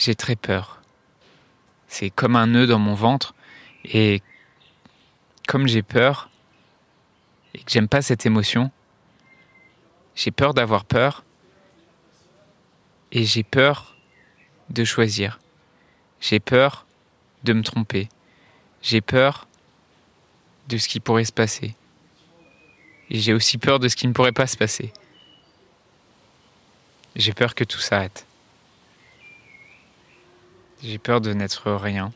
j'ai très peur. C'est comme un nœud dans mon ventre et comme j'ai peur et que j'aime pas cette émotion, j'ai peur d'avoir peur et j'ai peur de choisir. J'ai peur de me tromper. J'ai peur de ce qui pourrait se passer. Et j'ai aussi peur de ce qui ne pourrait pas se passer. J'ai peur que tout s'arrête. J'ai peur de n'être rien.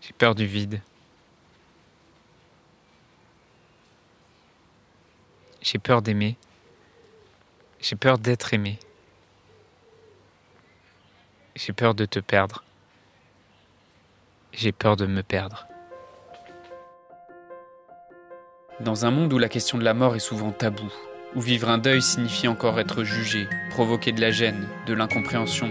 J'ai peur du vide. J'ai peur d'aimer. J'ai peur d'être aimé. J'ai peur de te perdre. J'ai peur de me perdre. Dans un monde où la question de la mort est souvent taboue, où vivre un deuil signifie encore être jugé, provoquer de la gêne, de l'incompréhension,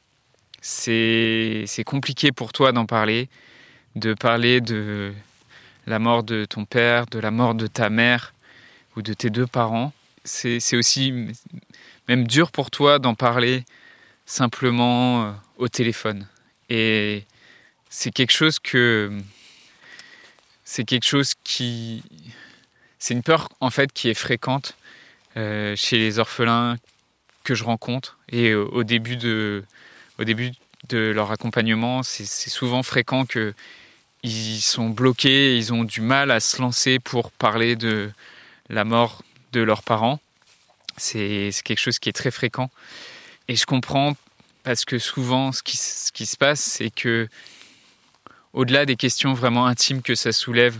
c'est compliqué pour toi d'en parler, de parler de la mort de ton père, de la mort de ta mère ou de tes deux parents. C'est aussi même dur pour toi d'en parler simplement euh, au téléphone. Et c'est quelque chose que c'est quelque chose qui c'est une peur en fait qui est fréquente euh, chez les orphelins que je rencontre et au début de au début de leur accompagnement c'est souvent fréquent que ils sont bloqués ils ont du mal à se lancer pour parler de la mort de leurs parents. C'est quelque chose qui est très fréquent. Et je comprends parce que souvent, ce qui, se passe, c'est que, au-delà des questions vraiment intimes que ça soulève,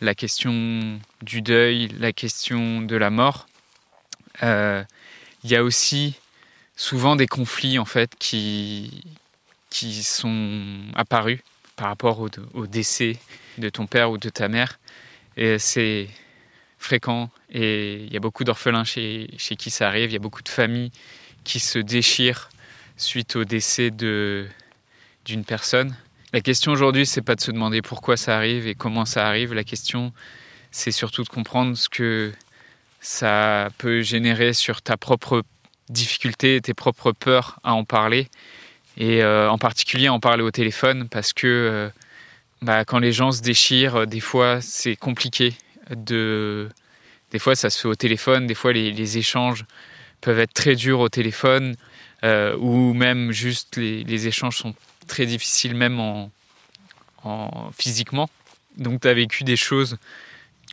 la question du deuil, la question de la mort, euh, il y a aussi souvent des conflits en fait qui, qui sont apparus par rapport au, décès de ton père ou de ta mère. C'est fréquent et il y a beaucoup d'orphelins chez, chez qui ça arrive, il y a beaucoup de familles qui se déchirent suite au décès d'une personne. La question aujourd'hui, c'est pas de se demander pourquoi ça arrive et comment ça arrive. La question, c'est surtout de comprendre ce que ça peut générer sur ta propre difficulté, tes propres peurs à en parler. Et euh, en particulier en parler au téléphone parce que euh, bah, quand les gens se déchirent, des fois c'est compliqué. De... Des fois ça se fait au téléphone, des fois les, échanges peuvent être très durs au téléphone. Euh, ou même juste les, échanges sont très difficiles même en, physiquement. Donc tu as vécu des choses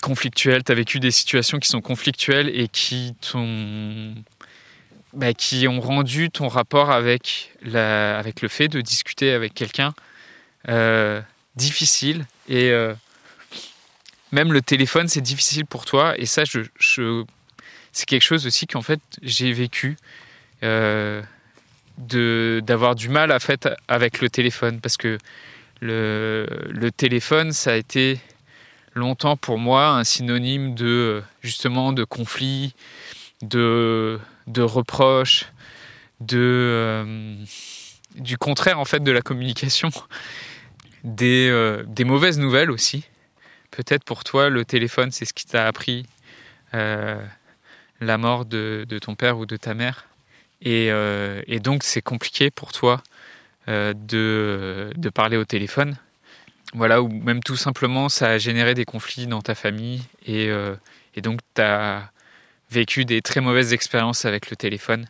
conflictuelles, tu as vécu des situations qui sont conflictuelles et qui t'ont bah, qui ont rendu ton rapport avec, le fait de discuter avec quelqu'un euh, difficile. Et euh, même le téléphone, c'est difficile pour toi. Et ça, c'est quelque chose aussi qu'en fait, j'ai vécu d'avoir du mal à fait avec le téléphone parce que le, le, téléphone ça a été longtemps pour moi un synonyme de justement de conflit de, de reproches de euh, du contraire en fait de la communication des, euh, des mauvaises nouvelles aussi peut-être pour toi le téléphone c'est ce qui t'a appris euh, la mort de, de ton père ou de ta mère euh, et, donc, c'est compliqué pour toi de, de, parler au téléphone. Voilà, ou même tout simplement, ça a généré des conflits dans ta famille. Et, et donc, tu as vécu des très mauvaises expériences avec le téléphone.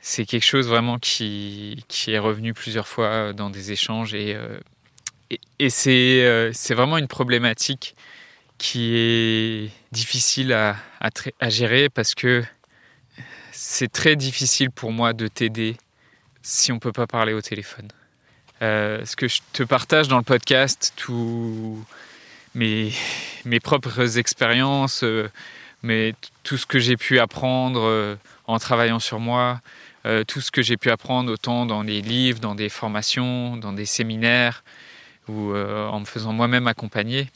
C'est quelque chose vraiment qui, qui, est revenu plusieurs fois dans des échanges. Et, et, et c'est vraiment une problématique qui est difficile à, à, gérer parce que c'est très difficile pour moi de t'aider si on ne peut pas parler au téléphone. Euh, ce que je te partage dans le podcast, tous mes, mes propres expériences, euh, mais tout ce que j'ai pu apprendre euh, en travaillant sur moi, tout ce que j'ai pu apprendre, autant dans les livres, dans des formations, dans des séminaires, ou en me faisant moi-même accompagner.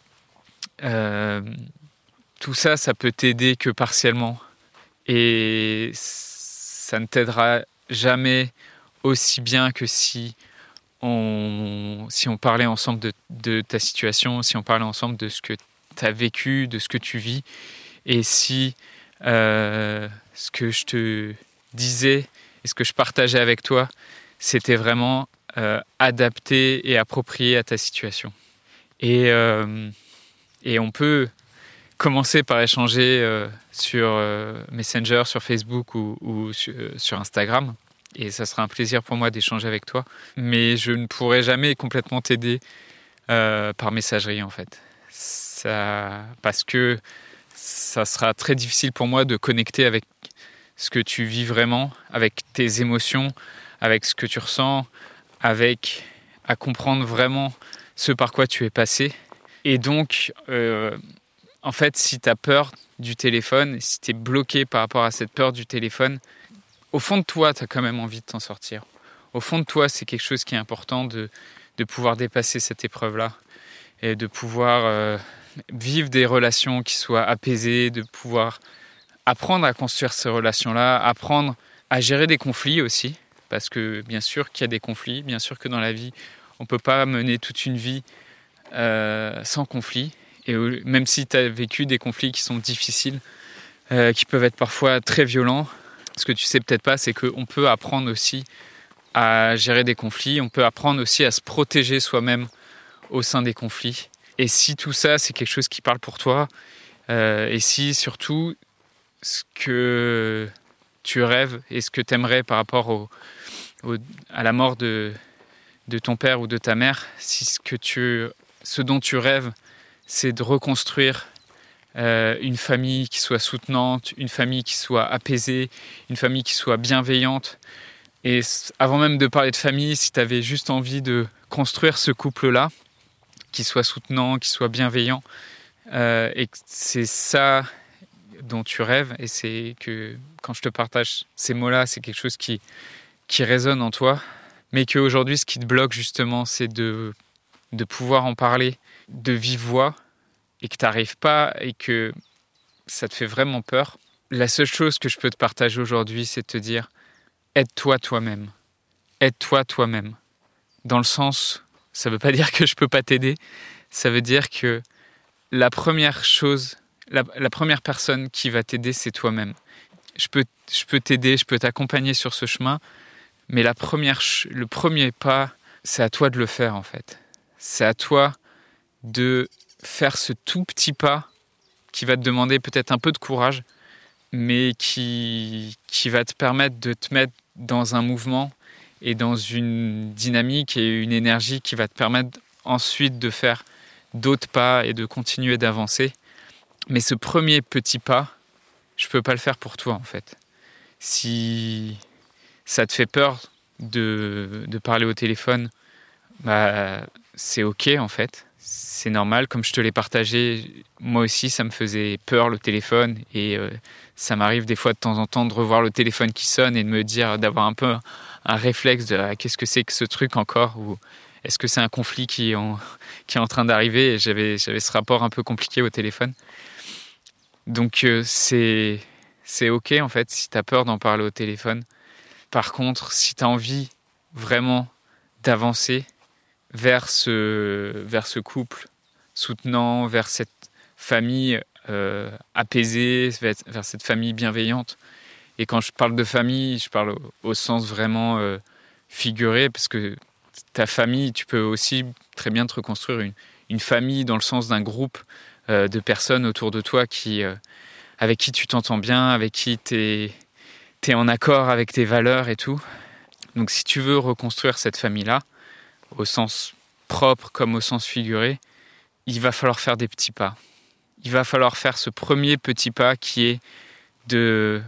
tout ça, ça peut t'aider que partiellement. Et ça ne t'aidera jamais aussi bien que si on, si on parlait ensemble de, ta situation, si on parlait ensemble de ce que tu as vécu, de ce que tu vis, et si euh, ce que je te disais et ce que je partageais avec toi, c'était vraiment euh, adapté et approprié à ta situation. Et, euh, on peut commencer par échanger sur Messenger, sur Facebook ou, sur Instagram et ça sera un plaisir pour moi d'échanger avec toi. Mais je ne pourrai jamais complètement t'aider par messagerie en fait. Parce que ça sera très difficile pour moi de connecter avec ce que tu vis vraiment, avec tes émotions, avec ce que tu ressens, avec à comprendre vraiment ce par quoi tu es passé. Et donc, euh, en fait, si tu as peur du téléphone, si tu es bloqué par rapport à cette peur du téléphone, au fond de toi, tu as quand même envie de t'en sortir. Au fond de toi, c'est quelque chose qui est important de, de pouvoir dépasser cette épreuve-là et de pouvoir euh, vivre des relations qui soient apaisées, de pouvoir apprendre à construire ces relations-là, apprendre à gérer des conflits aussi, parce que bien sûr qu'il y a des conflits, bien sûr que dans la vie, on ne peut pas mener toute une vie euh, sans conflit, et même si tu as vécu des conflits qui sont difficiles, euh, qui peuvent être parfois très violents, ce que tu sais peut-être pas, c'est qu'on peut apprendre aussi à gérer des conflits, on peut apprendre aussi à se protéger soi-même au sein des conflits. Et si tout ça, c'est quelque chose qui parle pour toi, euh, et si surtout ce que tu rêves et ce que tu aimerais par rapport à la mort de, de ton père ou de ta mère, si ce, que tu, ce dont tu rêves, c'est de reconstruire euh, une famille qui soit soutenante, une famille qui soit apaisée, une famille qui soit bienveillante. Et avant même de parler de famille, si tu avais juste envie de construire ce couple-là, qui soit soutenant, qui soit bienveillant, euh, et c'est ça dont tu rêves, et c'est que quand je te partage ces mots-là, c'est quelque chose qui, qui résonne en toi, mais qu'aujourd'hui, ce qui te bloque justement, c'est de, de pouvoir en parler de vive voix, et que tu n'arrives pas et que ça te fait vraiment peur, la seule chose que je peux te partager aujourd'hui, c'est de te dire aide-toi toi-même. Aide-toi toi-même. Dans le sens, ça ne veut pas dire que je ne peux pas t'aider, ça veut dire que la première chose, la, première personne qui va t'aider, c'est toi-même. Je peux, je peux t'aider, je peux t'accompagner sur ce chemin, mais la première, le premier pas, c'est à toi de le faire en fait. C'est à toi de faire ce tout petit pas qui va te demander peut-être un peu de courage, mais qui, qui va te permettre de te mettre dans un mouvement et dans une dynamique et une énergie qui va te permettre ensuite de faire d'autres pas et de continuer d'avancer. Mais ce premier petit pas, je ne peux pas le faire pour toi en fait. Si ça te fait peur de, de parler au téléphone, bah, c'est ok en fait c'est normal. Comme je te l'ai partagé, moi aussi, ça me faisait peur le téléphone. Et euh, ça m'arrive des fois de temps en temps de revoir le téléphone qui sonne et de me dire, d'avoir un peu un réflexe de ah, qu'est-ce que c'est que ce truc encore Ou est-ce que c'est un conflit qui est en, qui est en train d'arriver Et j'avais, j'avais ce rapport un peu compliqué au téléphone. Donc euh, c'est, c'est OK en fait si tu as peur d'en parler au téléphone. Par contre, si tu as envie vraiment d'avancer, vers ce, vers ce couple soutenant, vers cette famille euh, apaisée, vers, cette famille bienveillante. Et quand je parle de famille, je parle au, sens vraiment euh, figuré, parce que ta famille, tu peux aussi très bien te reconstruire une, une famille dans le sens d'un groupe euh, de personnes autour de toi qui, avec qui tu t'entends bien, avec qui tu es, es, en accord avec tes valeurs et tout. Donc si tu veux reconstruire cette famille-là, au sens propre comme au sens figuré, il va falloir faire des petits pas. Il va falloir faire ce premier petit pas qui est de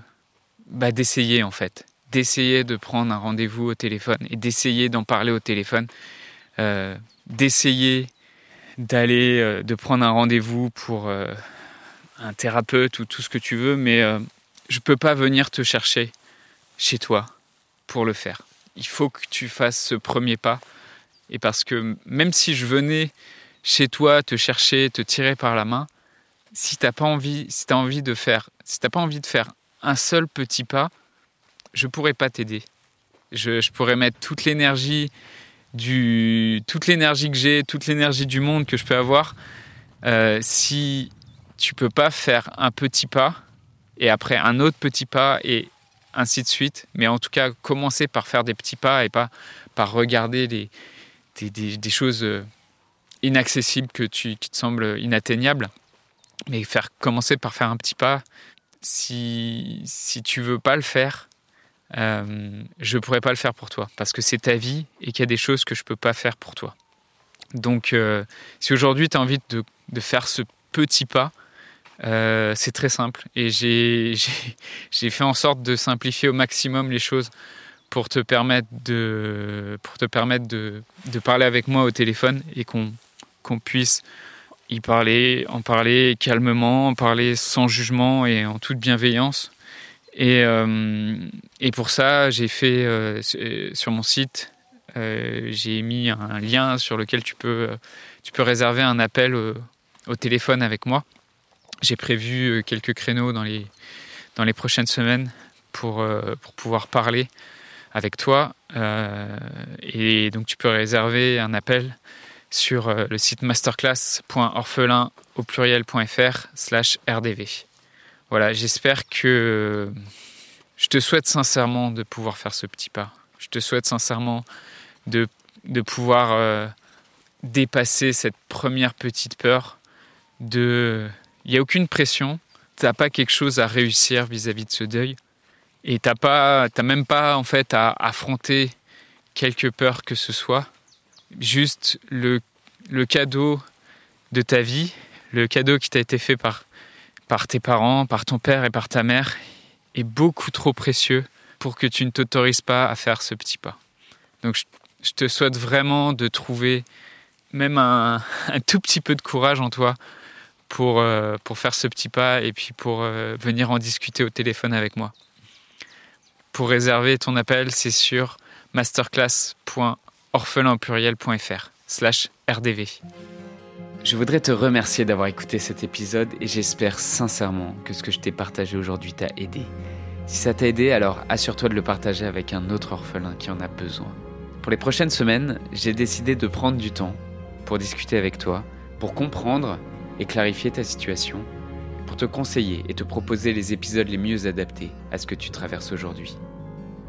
bah, d'essayer en fait, d'essayer de prendre un rendez-vous au téléphone et d'essayer d'en parler au téléphone, euh, d'essayer d'aller, euh, de prendre un rendez-vous pour euh, un thérapeute ou tout ce que tu veux, mais je peux pas venir te chercher chez toi. pour le faire. Il faut que tu fasses ce premier pas. Et parce que même si je venais chez toi te chercher, te tirer par la main, si t'as pas envie, si as envie de faire, si t'as pas envie de faire un seul petit pas, je pourrais pas t'aider. Je, pourrais mettre toute l'énergie du, toute l'énergie que j'ai, toute l'énergie du monde que je peux avoir. Euh, si tu peux pas faire un petit pas et après un autre petit pas et ainsi de suite, mais en tout cas commencer par faire des petits pas et pas par regarder des, choses euh, inaccessibles que tu, qui te semblent inatteignables, mais faire commencer par faire un petit pas. Si, si tu veux pas le faire, euh, je pourrais pas le faire pour toi parce que c'est ta vie et qu'il y a des choses que je ne peux pas faire pour toi. Donc, euh, si aujourd'hui tu as envie de, de, faire ce petit pas, euh, c'est très simple. Et j'ai fait en sorte de simplifier au maximum les choses pour te permettre de, pour te permettre de, de parler avec moi au téléphone et qu'on qu'on puisse y parler, en parler calmement, en parler sans jugement et en toute bienveillance. Et, euh, et pour ça, j'ai fait euh, sur mon site, euh, j'ai mis un lien sur lequel tu peux, tu peux réserver un appel au, téléphone avec moi. J'ai prévu quelques créneaux dans les, dans les prochaines semaines pour, pour pouvoir parler avec toi. et donc tu peux réserver un appel sur le site masterclass.orphelin au pluriel.fr slash rdv. Voilà, j'espère que je te souhaite sincèrement de pouvoir faire ce petit pas. Je te souhaite sincèrement de, de pouvoir euh, dépasser cette première petite peur de... Il n'y a aucune pression, tu n'as pas quelque chose à réussir vis-à-vis de ce deuil et tu n'as même pas en fait à affronter quelque peur que ce soit. Juste le, le cadeau de ta vie, le cadeau qui t'a été fait par par tes parents, par ton père et par ta mère est beaucoup trop précieux pour que tu ne t'autorises pas à faire ce petit pas. Donc je, te souhaite vraiment de trouver même un, tout petit peu de courage en toi pour, euh, pour faire ce petit pas et puis pour euh, venir en discuter au téléphone avec moi. Pour réserver ton appel, c'est sur masterclass.orphelinpluriel.fr slash rdv. Je voudrais te remercier d'avoir écouté cet épisode et j'espère sincèrement que ce que je t'ai partagé aujourd'hui t'a aidé. Si ça t'a aidé, alors assure-toi de le partager avec un autre orphelin qui en a besoin. Pour les prochaines semaines, j'ai décidé de prendre du temps pour discuter avec toi, pour comprendre et clarifier ta situation, te conseiller et te proposer les épisodes les mieux adaptés à ce que tu traverses aujourd'hui.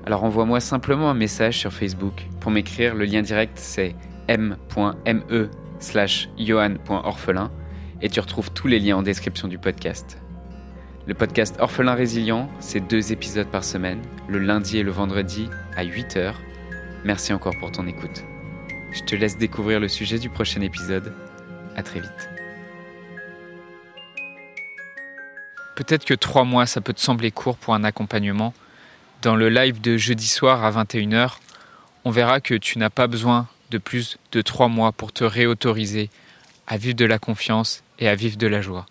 Alors envoie-moi simplement un message sur Facebook. Pour m'écrire, le lien direct c'est m.me slash johan.orphelin et tu retrouves tous les liens en description du podcast. Le podcast Orphelin Résilient, c'est deux épisodes par semaine, le lundi et le vendredi à 8h. Merci encore pour ton écoute. Je te laisse découvrir le sujet du prochain épisode. À très vite. Peut-être que trois mois, ça peut te sembler court pour un accompagnement. Dans le live de jeudi soir à 21h, on verra que tu n'as pas besoin de plus de trois mois pour te réautoriser à vivre de la confiance et à vivre de la joie.